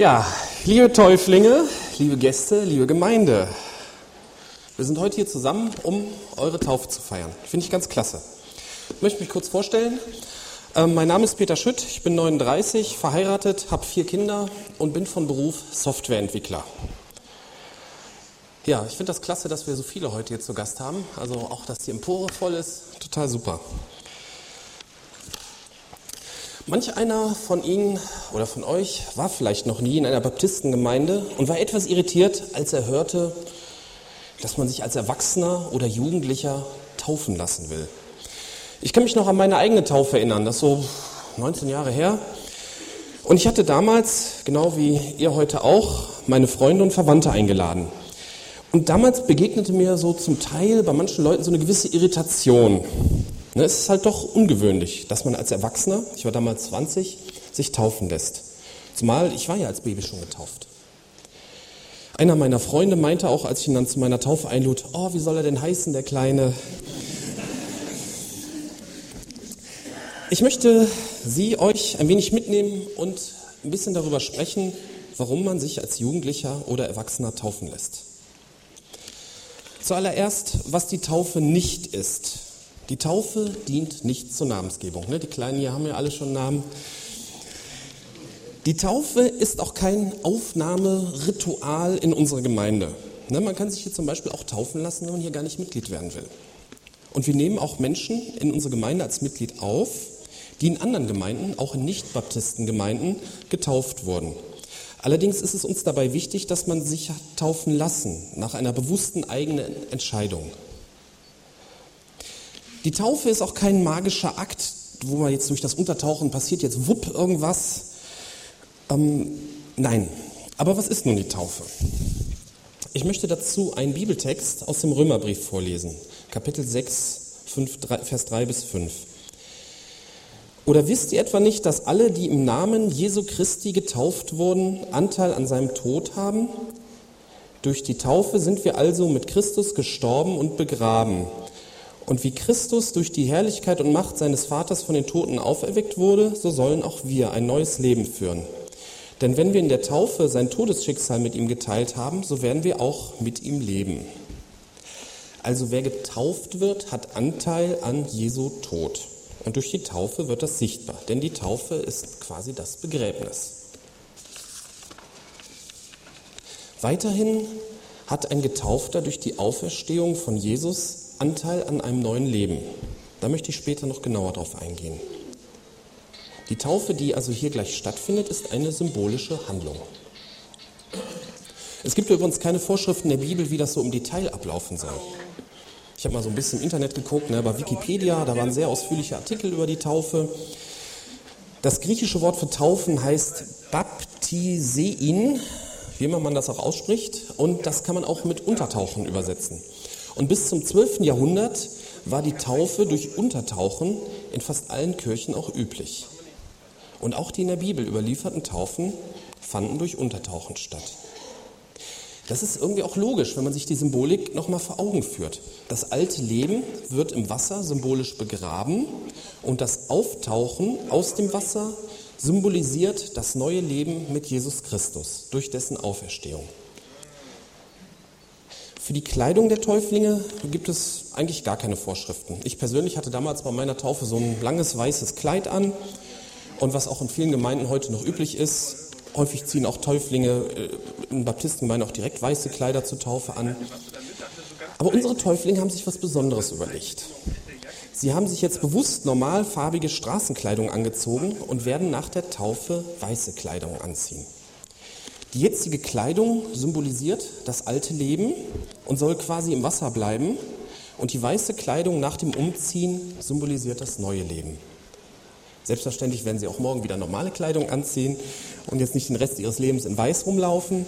Ja, liebe Täuflinge, liebe Gäste, liebe Gemeinde, wir sind heute hier zusammen, um eure Taufe zu feiern. Finde ich ganz klasse. Ich möchte mich kurz vorstellen. Ähm, mein Name ist Peter Schütt, ich bin 39, verheiratet, habe vier Kinder und bin von Beruf Softwareentwickler. Ja, ich finde das klasse, dass wir so viele heute hier zu Gast haben. Also auch, dass die Empore voll ist, total super. Manch einer von Ihnen oder von euch war vielleicht noch nie in einer Baptistengemeinde und war etwas irritiert, als er hörte, dass man sich als Erwachsener oder Jugendlicher taufen lassen will. Ich kann mich noch an meine eigene Taufe erinnern, das ist so 19 Jahre her. Und ich hatte damals, genau wie ihr heute auch, meine Freunde und Verwandte eingeladen. Und damals begegnete mir so zum Teil bei manchen Leuten so eine gewisse Irritation. Ne, es ist halt doch ungewöhnlich, dass man als Erwachsener, ich war damals 20, sich taufen lässt. Zumal ich war ja als Baby schon getauft. Einer meiner Freunde meinte auch, als ich ihn dann zu meiner Taufe einlud, oh, wie soll er denn heißen, der Kleine? Ich möchte Sie, euch ein wenig mitnehmen und ein bisschen darüber sprechen, warum man sich als Jugendlicher oder Erwachsener taufen lässt. Zuallererst, was die Taufe nicht ist. Die Taufe dient nicht zur Namensgebung. Ne? Die Kleinen hier haben ja alle schon Namen. Die Taufe ist auch kein Aufnahmeritual in unserer Gemeinde. Ne? Man kann sich hier zum Beispiel auch taufen lassen, wenn man hier gar nicht Mitglied werden will. Und wir nehmen auch Menschen in unsere Gemeinde als Mitglied auf, die in anderen Gemeinden, auch in Nicht-Baptisten-Gemeinden, getauft wurden. Allerdings ist es uns dabei wichtig, dass man sich taufen lassen, nach einer bewussten eigenen Entscheidung. Die Taufe ist auch kein magischer Akt, wo man jetzt durch das Untertauchen passiert jetzt wupp irgendwas. Ähm, nein. Aber was ist nun die Taufe? Ich möchte dazu einen Bibeltext aus dem Römerbrief vorlesen, Kapitel 6, 5, 3, Vers 3 bis 5. Oder wisst ihr etwa nicht, dass alle, die im Namen Jesu Christi getauft wurden, Anteil an seinem Tod haben? Durch die Taufe sind wir also mit Christus gestorben und begraben. Und wie Christus durch die Herrlichkeit und Macht seines Vaters von den Toten auferweckt wurde, so sollen auch wir ein neues Leben führen. Denn wenn wir in der Taufe sein Todesschicksal mit ihm geteilt haben, so werden wir auch mit ihm leben. Also wer getauft wird, hat Anteil an Jesu Tod. Und durch die Taufe wird das sichtbar, denn die Taufe ist quasi das Begräbnis. Weiterhin hat ein Getaufter durch die Auferstehung von Jesus Anteil an einem neuen Leben. Da möchte ich später noch genauer drauf eingehen. Die Taufe, die also hier gleich stattfindet, ist eine symbolische Handlung. Es gibt übrigens keine Vorschriften der Bibel, wie das so im Detail ablaufen soll. Ich habe mal so ein bisschen im Internet geguckt, ne, bei Wikipedia, da waren sehr ausführliche Artikel über die Taufe. Das griechische Wort für Taufen heißt Baptisein, wie immer man das auch ausspricht, und das kann man auch mit Untertauchen übersetzen. Und bis zum 12. Jahrhundert war die Taufe durch Untertauchen in fast allen Kirchen auch üblich. Und auch die in der Bibel überlieferten Taufen fanden durch Untertauchen statt. Das ist irgendwie auch logisch, wenn man sich die Symbolik nochmal vor Augen führt. Das alte Leben wird im Wasser symbolisch begraben und das Auftauchen aus dem Wasser symbolisiert das neue Leben mit Jesus Christus durch dessen Auferstehung. Für die Kleidung der Täuflinge gibt es eigentlich gar keine Vorschriften. Ich persönlich hatte damals bei meiner Taufe so ein langes weißes Kleid an und was auch in vielen Gemeinden heute noch üblich ist, Häufig ziehen auch Täuflinge äh, in Baptistengemeinden auch direkt weiße Kleider zur Taufe an. Aber unsere Täuflinge haben sich was Besonderes überlegt. Sie haben sich jetzt bewusst normalfarbige Straßenkleidung angezogen und werden nach der Taufe weiße Kleidung anziehen. Die jetzige Kleidung symbolisiert das alte Leben und soll quasi im Wasser bleiben. Und die weiße Kleidung nach dem Umziehen symbolisiert das neue Leben. Selbstverständlich werden sie auch morgen wieder normale Kleidung anziehen und jetzt nicht den Rest ihres Lebens in Weiß rumlaufen.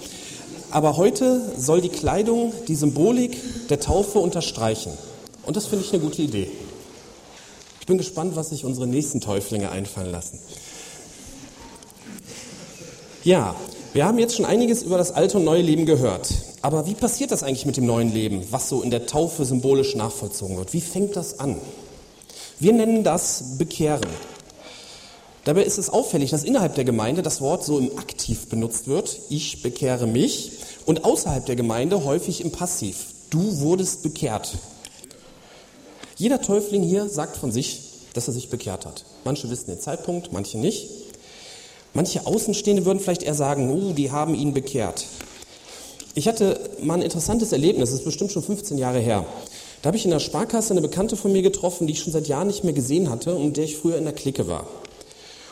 Aber heute soll die Kleidung die Symbolik der Taufe unterstreichen. Und das finde ich eine gute Idee. Ich bin gespannt, was sich unsere nächsten Täuflinge einfallen lassen. Ja, wir haben jetzt schon einiges über das alte und neue Leben gehört. Aber wie passiert das eigentlich mit dem neuen Leben, was so in der Taufe symbolisch nachvollzogen wird? Wie fängt das an? Wir nennen das Bekehren. Dabei ist es auffällig, dass innerhalb der Gemeinde das Wort so im Aktiv benutzt wird, ich bekehre mich, und außerhalb der Gemeinde häufig im Passiv, du wurdest bekehrt. Jeder Täufling hier sagt von sich, dass er sich bekehrt hat. Manche wissen den Zeitpunkt, manche nicht. Manche Außenstehende würden vielleicht eher sagen, oh, die haben ihn bekehrt. Ich hatte mal ein interessantes Erlebnis, das ist bestimmt schon 15 Jahre her. Da habe ich in der Sparkasse eine Bekannte von mir getroffen, die ich schon seit Jahren nicht mehr gesehen hatte und mit der ich früher in der Clique war.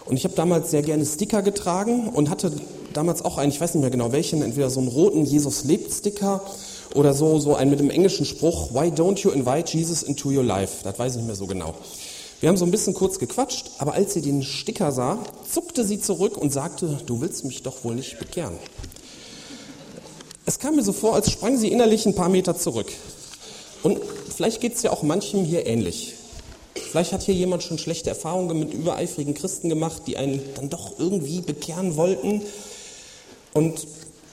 Und ich habe damals sehr gerne Sticker getragen und hatte damals auch einen, ich weiß nicht mehr genau welchen, entweder so einen roten Jesus lebt Sticker oder so, so einen mit dem englischen Spruch, Why don't you invite Jesus into your life? Das weiß ich nicht mehr so genau. Wir haben so ein bisschen kurz gequatscht, aber als sie den Sticker sah, zuckte sie zurück und sagte, du willst mich doch wohl nicht bekehren. Es kam mir so vor, als sprang sie innerlich ein paar Meter zurück. Und vielleicht geht es ja auch manchem hier ähnlich. Vielleicht hat hier jemand schon schlechte Erfahrungen mit übereifrigen Christen gemacht, die einen dann doch irgendwie bekehren wollten. Und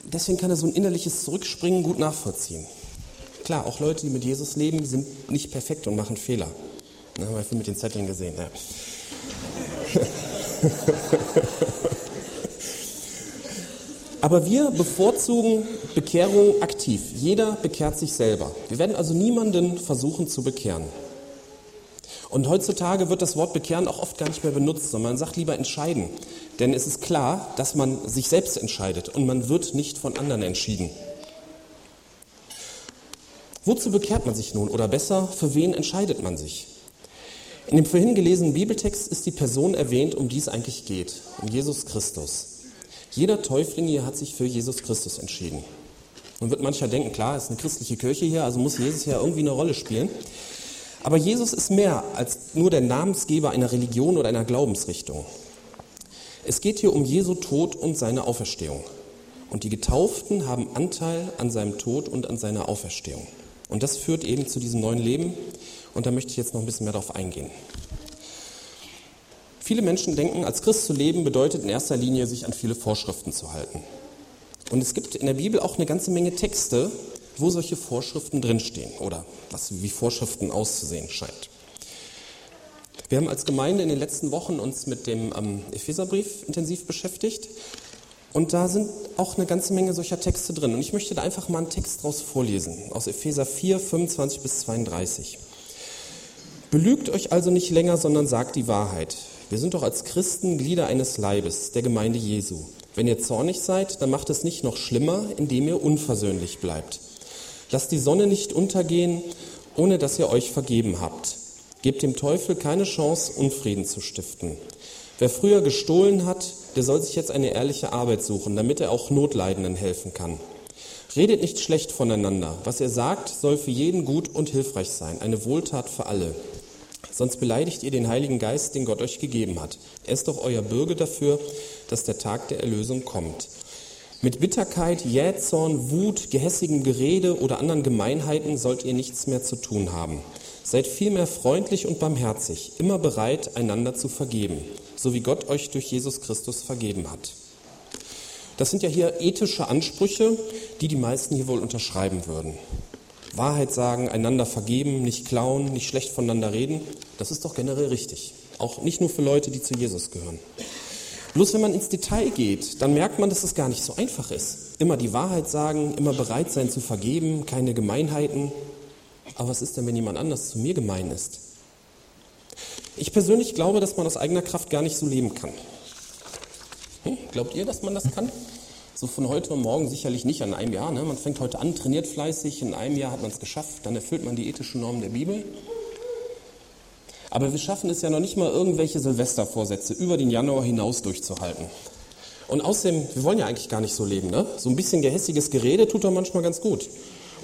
deswegen kann er so ein innerliches Zurückspringen gut nachvollziehen. Klar, auch Leute, die mit Jesus leben, sind nicht perfekt und machen Fehler. Da haben wir viel mit den Zetteln gesehen. Ja. Aber wir bevorzugen Bekehrung aktiv. Jeder bekehrt sich selber. Wir werden also niemanden versuchen zu bekehren. Und heutzutage wird das Wort bekehren auch oft gar nicht mehr benutzt, sondern man sagt lieber entscheiden. Denn es ist klar, dass man sich selbst entscheidet und man wird nicht von anderen entschieden. Wozu bekehrt man sich nun? Oder besser, für wen entscheidet man sich? In dem vorhin gelesenen Bibeltext ist die Person erwähnt, um die es eigentlich geht, um Jesus Christus. Jeder Täufling hier hat sich für Jesus Christus entschieden. Man wird mancher denken, klar, es ist eine christliche Kirche hier, also muss Jesus ja irgendwie eine Rolle spielen. Aber Jesus ist mehr als nur der Namensgeber einer Religion oder einer Glaubensrichtung. Es geht hier um Jesu Tod und seine Auferstehung. Und die Getauften haben Anteil an seinem Tod und an seiner Auferstehung. Und das führt eben zu diesem neuen Leben, und da möchte ich jetzt noch ein bisschen mehr darauf eingehen. Viele Menschen denken, als Christ zu leben bedeutet in erster Linie, sich an viele Vorschriften zu halten. Und es gibt in der Bibel auch eine ganze Menge Texte, wo solche Vorschriften drinstehen oder was wie Vorschriften auszusehen scheint. Wir haben als Gemeinde in den letzten Wochen uns mit dem ähm, Epheserbrief intensiv beschäftigt und da sind auch eine ganze Menge solcher Texte drin. Und ich möchte da einfach mal einen Text draus vorlesen, aus Epheser 4, 25 bis 32. Belügt euch also nicht länger, sondern sagt die Wahrheit. Wir sind doch als Christen Glieder eines Leibes, der Gemeinde Jesu. Wenn ihr zornig seid, dann macht es nicht noch schlimmer, indem ihr unversöhnlich bleibt. Lasst die Sonne nicht untergehen, ohne dass ihr euch vergeben habt. Gebt dem Teufel keine Chance, Unfrieden zu stiften. Wer früher gestohlen hat, der soll sich jetzt eine ehrliche Arbeit suchen, damit er auch Notleidenden helfen kann. Redet nicht schlecht voneinander. Was ihr sagt, soll für jeden gut und hilfreich sein, eine Wohltat für alle. Sonst beleidigt ihr den Heiligen Geist, den Gott euch gegeben hat. Er ist doch euer Bürger dafür, dass der Tag der Erlösung kommt. Mit Bitterkeit, Jähzorn, Wut, gehässigem Gerede oder anderen Gemeinheiten sollt ihr nichts mehr zu tun haben. Seid vielmehr freundlich und barmherzig, immer bereit, einander zu vergeben, so wie Gott euch durch Jesus Christus vergeben hat. Das sind ja hier ethische Ansprüche, die die meisten hier wohl unterschreiben würden. Wahrheit sagen, einander vergeben, nicht klauen, nicht schlecht voneinander reden, das ist doch generell richtig. Auch nicht nur für Leute, die zu Jesus gehören. Bloß wenn man ins Detail geht, dann merkt man, dass es gar nicht so einfach ist. Immer die Wahrheit sagen, immer bereit sein zu vergeben, keine Gemeinheiten. Aber was ist denn, wenn jemand anders zu mir gemein ist? Ich persönlich glaube, dass man aus eigener Kraft gar nicht so leben kann. Hm? Glaubt ihr, dass man das kann? So von heute und morgen sicherlich nicht an einem Jahr. Ne? Man fängt heute an, trainiert fleißig, in einem Jahr hat man es geschafft, dann erfüllt man die ethischen Normen der Bibel. Aber wir schaffen es ja noch nicht mal, irgendwelche Silvestervorsätze über den Januar hinaus durchzuhalten. Und außerdem, wir wollen ja eigentlich gar nicht so leben. Ne? So ein bisschen gehässiges Gerede tut doch manchmal ganz gut.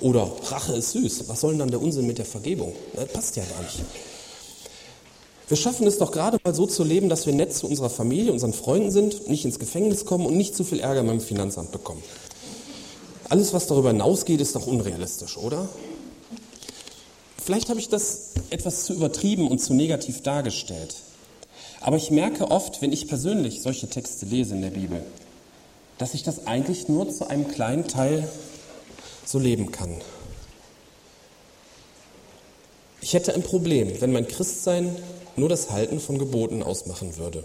Oder Rache ist süß. Was soll denn dann der Unsinn mit der Vergebung? Das passt ja gar nicht. Wir schaffen es doch gerade mal so zu leben, dass wir nett zu unserer Familie, unseren Freunden sind, nicht ins Gefängnis kommen und nicht zu viel Ärger beim Finanzamt bekommen. Alles, was darüber hinausgeht, ist doch unrealistisch, oder? Vielleicht habe ich das etwas zu übertrieben und zu negativ dargestellt. Aber ich merke oft, wenn ich persönlich solche Texte lese in der Bibel, dass ich das eigentlich nur zu einem kleinen Teil so leben kann. Ich hätte ein Problem, wenn mein Christsein nur das Halten von Geboten ausmachen würde.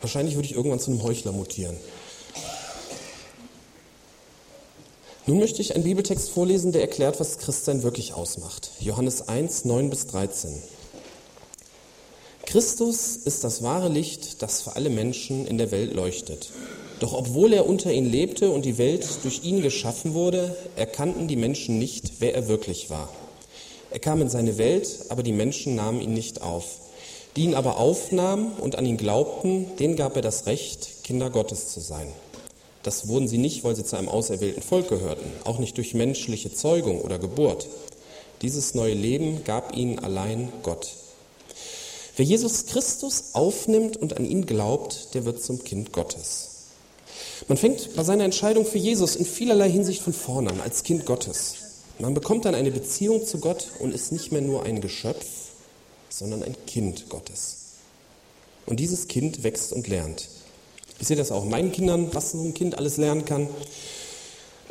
Wahrscheinlich würde ich irgendwann zu einem Heuchler mutieren. Nun möchte ich einen Bibeltext vorlesen, der erklärt, was Christsein wirklich ausmacht. Johannes 1, 9 bis 13. Christus ist das wahre Licht, das für alle Menschen in der Welt leuchtet. Doch obwohl er unter ihnen lebte und die Welt durch ihn geschaffen wurde, erkannten die Menschen nicht, wer er wirklich war. Er kam in seine Welt, aber die Menschen nahmen ihn nicht auf. Die ihn aber aufnahmen und an ihn glaubten, denen gab er das Recht, Kinder Gottes zu sein. Das wurden sie nicht, weil sie zu einem auserwählten Volk gehörten, auch nicht durch menschliche Zeugung oder Geburt. Dieses neue Leben gab ihnen allein Gott. Wer Jesus Christus aufnimmt und an ihn glaubt, der wird zum Kind Gottes. Man fängt bei seiner Entscheidung für Jesus in vielerlei Hinsicht von vorne an, als Kind Gottes. Man bekommt dann eine Beziehung zu Gott und ist nicht mehr nur ein Geschöpf, sondern ein Kind Gottes. Und dieses Kind wächst und lernt. Ich sehe das auch meinen Kindern, was so ein Kind alles lernen kann.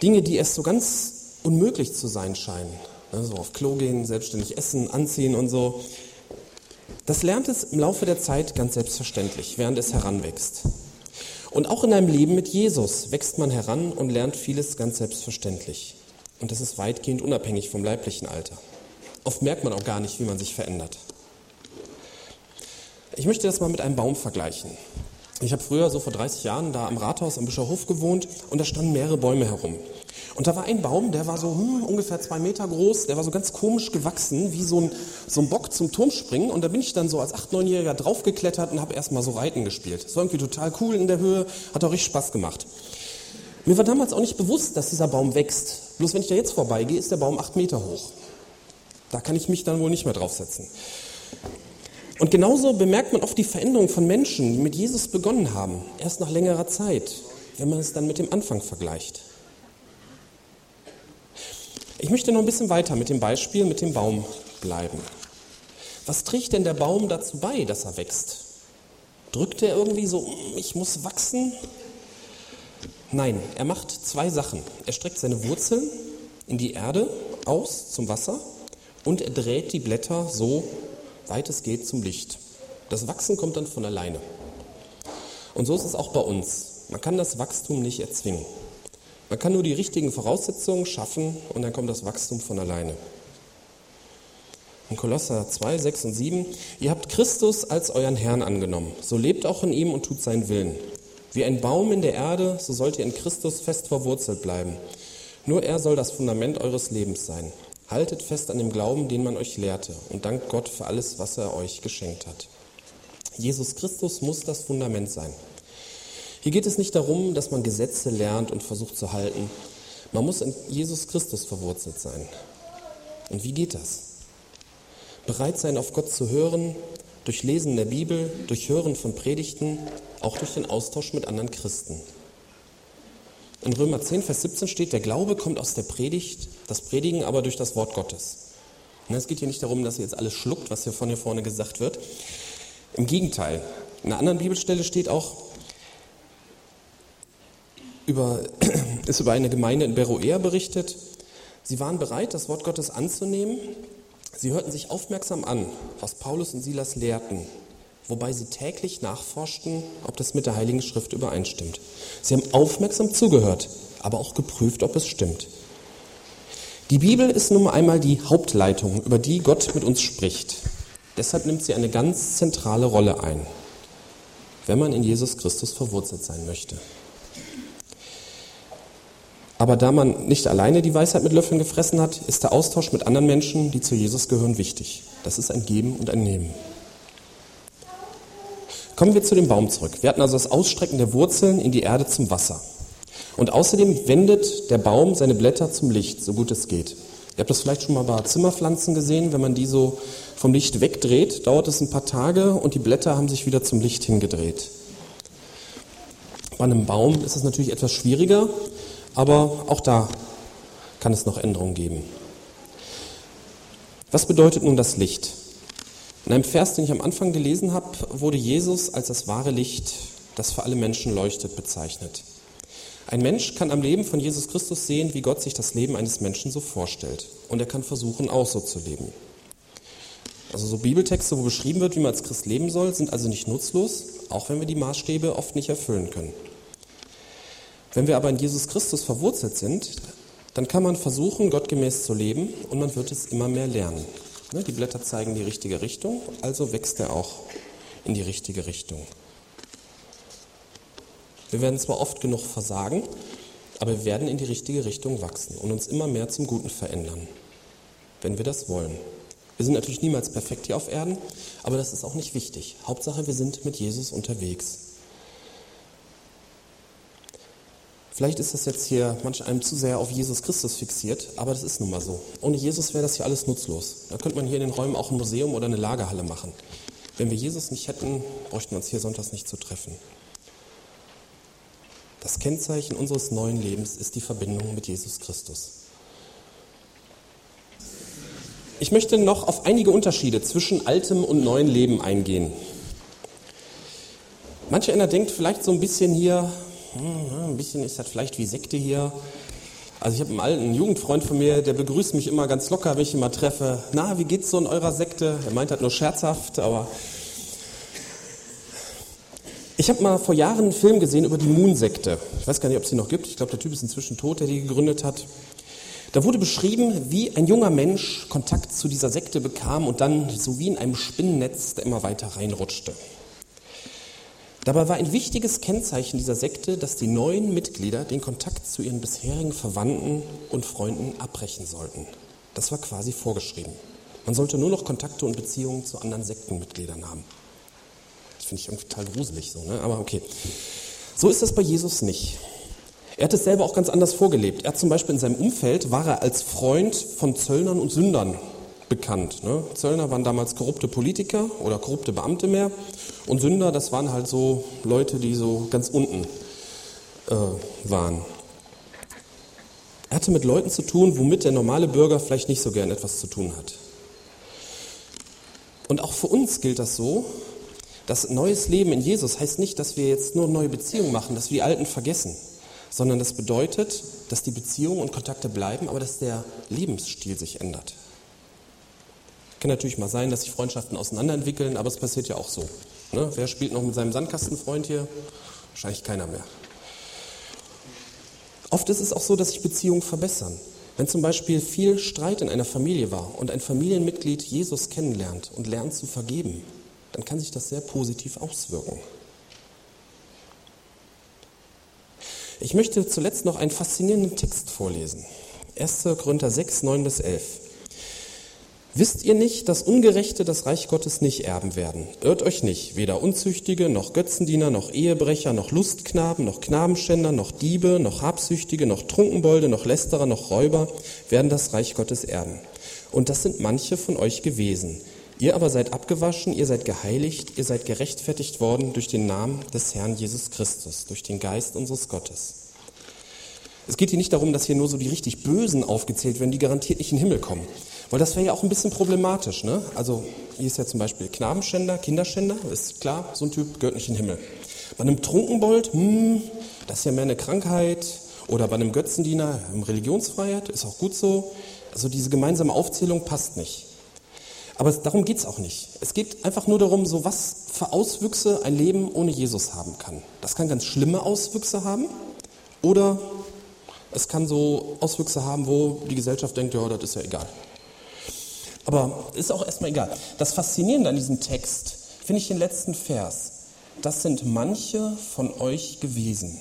Dinge, die erst so ganz unmöglich zu sein scheinen. Ne, so auf Klo gehen, selbstständig essen, anziehen und so. Das lernt es im Laufe der Zeit ganz selbstverständlich, während es heranwächst. Und auch in einem Leben mit Jesus wächst man heran und lernt vieles ganz selbstverständlich. Und das ist weitgehend unabhängig vom leiblichen Alter. Oft merkt man auch gar nicht, wie man sich verändert. Ich möchte das mal mit einem Baum vergleichen. Ich habe früher, so vor 30 Jahren, da am Rathaus am Bischerhof gewohnt und da standen mehrere Bäume herum. Und da war ein Baum, der war so hm, ungefähr zwei Meter groß, der war so ganz komisch gewachsen, wie so ein, so ein Bock zum Turmspringen. Und da bin ich dann so als 8-, 9-Jähriger draufgeklettert und habe erstmal so Reiten gespielt. Das war irgendwie total cool in der Höhe, hat auch richtig Spaß gemacht. Mir war damals auch nicht bewusst, dass dieser Baum wächst. Bloß wenn ich da jetzt vorbeigehe, ist der Baum 8 Meter hoch. Da kann ich mich dann wohl nicht mehr draufsetzen. Und genauso bemerkt man oft die Veränderung von Menschen, die mit Jesus begonnen haben, erst nach längerer Zeit, wenn man es dann mit dem Anfang vergleicht. Ich möchte noch ein bisschen weiter mit dem Beispiel mit dem Baum bleiben. Was trägt denn der Baum dazu bei, dass er wächst? Drückt er irgendwie so, hm, ich muss wachsen? Nein, er macht zwei Sachen. Er streckt seine Wurzeln in die Erde aus zum Wasser und er dreht die Blätter so weit es geht zum Licht. Das Wachsen kommt dann von alleine. Und so ist es auch bei uns. Man kann das Wachstum nicht erzwingen. Man kann nur die richtigen Voraussetzungen schaffen und dann kommt das Wachstum von alleine. In Kolosser 2, 6 und 7, ihr habt Christus als euren Herrn angenommen, so lebt auch in ihm und tut seinen Willen. Wie ein Baum in der Erde, so sollt ihr in Christus fest verwurzelt bleiben. Nur er soll das Fundament eures Lebens sein. Haltet fest an dem Glauben, den man euch lehrte, und dankt Gott für alles, was er euch geschenkt hat. Jesus Christus muss das Fundament sein. Hier geht es nicht darum, dass man Gesetze lernt und versucht zu halten. Man muss in Jesus Christus verwurzelt sein. Und wie geht das? Bereit sein, auf Gott zu hören, durch Lesen der Bibel, durch Hören von Predigten, auch durch den Austausch mit anderen Christen. In Römer 10, Vers 17 steht, der Glaube kommt aus der Predigt, das Predigen aber durch das Wort Gottes. Und es geht hier nicht darum, dass ihr jetzt alles schluckt, was hier von hier vorne gesagt wird. Im Gegenteil. In einer anderen Bibelstelle steht auch, über, ist über eine Gemeinde in Beroea berichtet. Sie waren bereit, das Wort Gottes anzunehmen. Sie hörten sich aufmerksam an, was Paulus und Silas lehrten wobei sie täglich nachforschten, ob das mit der Heiligen Schrift übereinstimmt. Sie haben aufmerksam zugehört, aber auch geprüft, ob es stimmt. Die Bibel ist nun einmal die Hauptleitung, über die Gott mit uns spricht. Deshalb nimmt sie eine ganz zentrale Rolle ein, wenn man in Jesus Christus verwurzelt sein möchte. Aber da man nicht alleine die Weisheit mit Löffeln gefressen hat, ist der Austausch mit anderen Menschen, die zu Jesus gehören, wichtig. Das ist ein Geben und ein Nehmen. Kommen wir zu dem Baum zurück. Wir hatten also das Ausstrecken der Wurzeln in die Erde zum Wasser. Und außerdem wendet der Baum seine Blätter zum Licht, so gut es geht. Ihr habt das vielleicht schon mal bei Zimmerpflanzen gesehen, wenn man die so vom Licht wegdreht, dauert es ein paar Tage und die Blätter haben sich wieder zum Licht hingedreht. Bei einem Baum ist es natürlich etwas schwieriger, aber auch da kann es noch Änderungen geben. Was bedeutet nun das Licht? In einem Vers, den ich am Anfang gelesen habe, wurde Jesus als das wahre Licht, das für alle Menschen leuchtet, bezeichnet. Ein Mensch kann am Leben von Jesus Christus sehen, wie Gott sich das Leben eines Menschen so vorstellt. Und er kann versuchen, auch so zu leben. Also so Bibeltexte, wo beschrieben wird, wie man als Christ leben soll, sind also nicht nutzlos, auch wenn wir die Maßstäbe oft nicht erfüllen können. Wenn wir aber in Jesus Christus verwurzelt sind, dann kann man versuchen, gottgemäß zu leben und man wird es immer mehr lernen. Ne, die Blätter zeigen die richtige Richtung, also wächst er auch in die richtige Richtung. Wir werden zwar oft genug versagen, aber wir werden in die richtige Richtung wachsen und uns immer mehr zum Guten verändern, wenn wir das wollen. Wir sind natürlich niemals perfekt hier auf Erden, aber das ist auch nicht wichtig. Hauptsache, wir sind mit Jesus unterwegs. Vielleicht ist das jetzt hier manch einem zu sehr auf Jesus Christus fixiert, aber das ist nun mal so. Ohne Jesus wäre das hier alles nutzlos. Da könnte man hier in den Räumen auch ein Museum oder eine Lagerhalle machen. Wenn wir Jesus nicht hätten, bräuchten wir uns hier sonntags nicht zu treffen. Das Kennzeichen unseres neuen Lebens ist die Verbindung mit Jesus Christus. Ich möchte noch auf einige Unterschiede zwischen altem und neuem Leben eingehen. Manch einer denkt vielleicht so ein bisschen hier, ein bisschen ist das vielleicht wie Sekte hier. Also ich habe einen alten Jugendfreund von mir, der begrüßt mich immer ganz locker, wenn ich ihn mal treffe. Na, wie geht's so in eurer Sekte? Er meint das nur scherzhaft, aber ich habe mal vor Jahren einen Film gesehen über die Moon-Sekte. Ich weiß gar nicht, ob es sie noch gibt. Ich glaube, der Typ ist inzwischen tot, der die gegründet hat. Da wurde beschrieben, wie ein junger Mensch Kontakt zu dieser Sekte bekam und dann so wie in einem Spinnennetz immer weiter reinrutschte. Dabei war ein wichtiges Kennzeichen dieser Sekte, dass die neuen Mitglieder den Kontakt zu ihren bisherigen Verwandten und Freunden abbrechen sollten. Das war quasi vorgeschrieben. Man sollte nur noch Kontakte und Beziehungen zu anderen Sektenmitgliedern haben. Das finde ich irgendwie total gruselig so, ne? aber okay. So ist das bei Jesus nicht. Er hat es selber auch ganz anders vorgelebt. Er hat zum Beispiel in seinem Umfeld war er als Freund von Zöllnern und Sündern bekannt. Ne? Zöllner waren damals korrupte Politiker oder korrupte Beamte mehr und Sünder, das waren halt so Leute, die so ganz unten äh, waren. Er hatte mit Leuten zu tun, womit der normale Bürger vielleicht nicht so gern etwas zu tun hat. Und auch für uns gilt das so, dass neues Leben in Jesus heißt nicht, dass wir jetzt nur neue Beziehungen machen, dass wir die alten vergessen, sondern das bedeutet, dass die Beziehungen und Kontakte bleiben, aber dass der Lebensstil sich ändert. Kann natürlich mal sein, dass sich Freundschaften auseinanderentwickeln, aber es passiert ja auch so. Ne? Wer spielt noch mit seinem Sandkastenfreund hier? Wahrscheinlich keiner mehr. Oft ist es auch so, dass sich Beziehungen verbessern. Wenn zum Beispiel viel Streit in einer Familie war und ein Familienmitglied Jesus kennenlernt und lernt zu vergeben, dann kann sich das sehr positiv auswirken. Ich möchte zuletzt noch einen faszinierenden Text vorlesen. 1. Korinther 6, 9 bis 11. Wisst ihr nicht, dass Ungerechte das Reich Gottes nicht erben werden? Irrt euch nicht, weder Unzüchtige, noch Götzendiener, noch Ehebrecher, noch Lustknaben, noch Knabenschänder, noch Diebe, noch Habsüchtige, noch Trunkenbolde, noch Lästerer, noch Räuber werden das Reich Gottes erben. Und das sind manche von euch gewesen. Ihr aber seid abgewaschen, ihr seid geheiligt, ihr seid gerechtfertigt worden durch den Namen des Herrn Jesus Christus, durch den Geist unseres Gottes. Es geht hier nicht darum, dass hier nur so die richtig Bösen aufgezählt werden, die garantiert nicht in den Himmel kommen. Weil das wäre ja auch ein bisschen problematisch. Ne? Also hier ist ja zum Beispiel Knabenschänder, Kinderschänder, ist klar, so ein Typ gehört nicht in den Himmel. Bei einem Trunkenbold, hm, das ist ja mehr eine Krankheit. Oder bei einem Götzendiener, Religionsfreiheit, ist auch gut so. Also diese gemeinsame Aufzählung passt nicht. Aber darum geht es auch nicht. Es geht einfach nur darum, so was für Auswüchse ein Leben ohne Jesus haben kann. Das kann ganz schlimme Auswüchse haben oder es kann so Auswüchse haben, wo die Gesellschaft denkt, ja, das ist ja egal. Aber ist auch erstmal egal. Das Faszinierende an diesem Text finde ich den letzten Vers. Das sind manche von euch gewesen.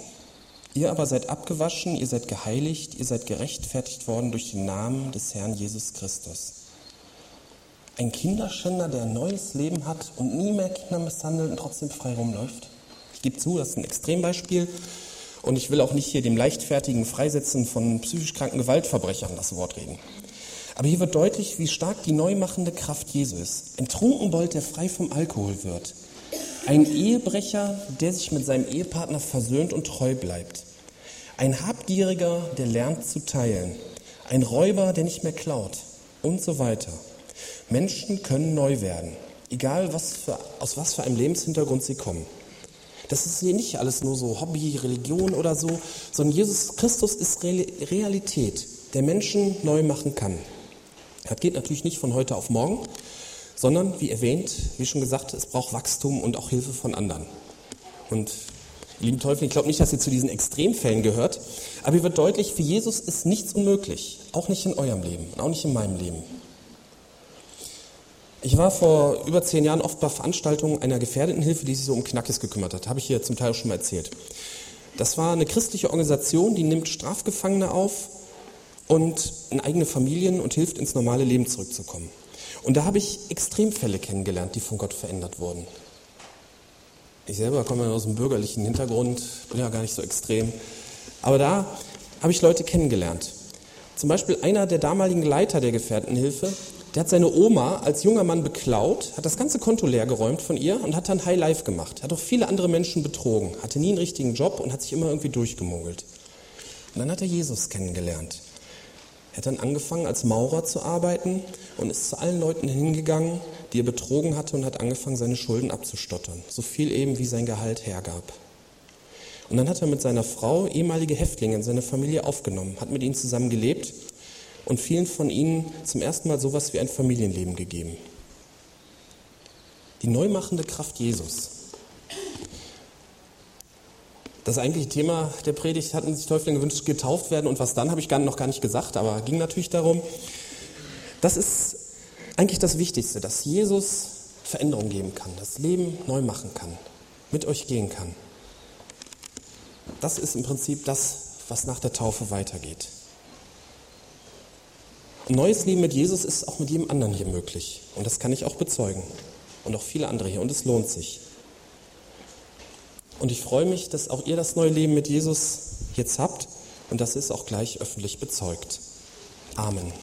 Ihr aber seid abgewaschen, ihr seid geheiligt, ihr seid gerechtfertigt worden durch den Namen des Herrn Jesus Christus. Ein Kinderschänder, der ein neues Leben hat und nie mehr Kinder misshandelt und trotzdem frei rumläuft. Ich gebe zu, das ist ein Extrembeispiel. Und ich will auch nicht hier dem leichtfertigen Freisetzen von psychisch kranken Gewaltverbrechern das Wort reden. Aber hier wird deutlich, wie stark die neumachende Kraft Jesu ist. Ein Trunkenbold, der frei vom Alkohol wird. Ein Ehebrecher, der sich mit seinem Ehepartner versöhnt und treu bleibt. Ein Habgieriger, der lernt zu teilen. Ein Räuber, der nicht mehr klaut. Und so weiter. Menschen können neu werden, egal was für, aus was für einem Lebenshintergrund sie kommen. Das ist hier nicht alles nur so Hobby, Religion oder so, sondern Jesus Christus ist Realität, der Menschen neu machen kann. Das geht natürlich nicht von heute auf morgen, sondern wie erwähnt, wie schon gesagt, es braucht Wachstum und auch Hilfe von anderen. Und lieben Teufel, ich glaube nicht, dass ihr zu diesen Extremfällen gehört, aber ihr wird deutlich, für Jesus ist nichts unmöglich, auch nicht in eurem Leben, auch nicht in meinem Leben. Ich war vor über zehn Jahren oft bei Veranstaltungen einer Gefährdetenhilfe, die sich so um Knackes gekümmert hat. Habe ich hier zum Teil schon mal erzählt. Das war eine christliche Organisation, die nimmt Strafgefangene auf und in eigene Familien und hilft ins normale Leben zurückzukommen. Und da habe ich Extremfälle kennengelernt, die von Gott verändert wurden. Ich selber komme aus einem bürgerlichen Hintergrund, bin ja gar nicht so extrem. Aber da habe ich Leute kennengelernt. Zum Beispiel einer der damaligen Leiter der Gefährtenhilfe, der hat seine Oma als junger Mann beklaut, hat das ganze Konto leer geräumt von ihr und hat dann High Life gemacht. Hat auch viele andere Menschen betrogen, hatte nie einen richtigen Job und hat sich immer irgendwie durchgemogelt. Und dann hat er Jesus kennengelernt. Er hat dann angefangen, als Maurer zu arbeiten und ist zu allen Leuten hingegangen, die er betrogen hatte und hat angefangen, seine Schulden abzustottern. So viel eben, wie sein Gehalt hergab. Und dann hat er mit seiner Frau ehemalige Häftlinge in seine Familie aufgenommen, hat mit ihnen zusammen gelebt und vielen von ihnen zum ersten Mal sowas wie ein Familienleben gegeben. Die neumachende Kraft Jesus. Das eigentliche Thema der Predigt hatten sich Täuflinge gewünscht, getauft werden und was dann, habe ich noch gar nicht gesagt, aber ging natürlich darum. Das ist eigentlich das Wichtigste, dass Jesus Veränderung geben kann, das Leben neu machen kann, mit euch gehen kann. Das ist im Prinzip das, was nach der Taufe weitergeht. Ein neues Leben mit Jesus ist auch mit jedem anderen hier möglich. Und das kann ich auch bezeugen. Und auch viele andere hier. Und es lohnt sich. Und ich freue mich, dass auch ihr das neue Leben mit Jesus jetzt habt und das ist auch gleich öffentlich bezeugt. Amen.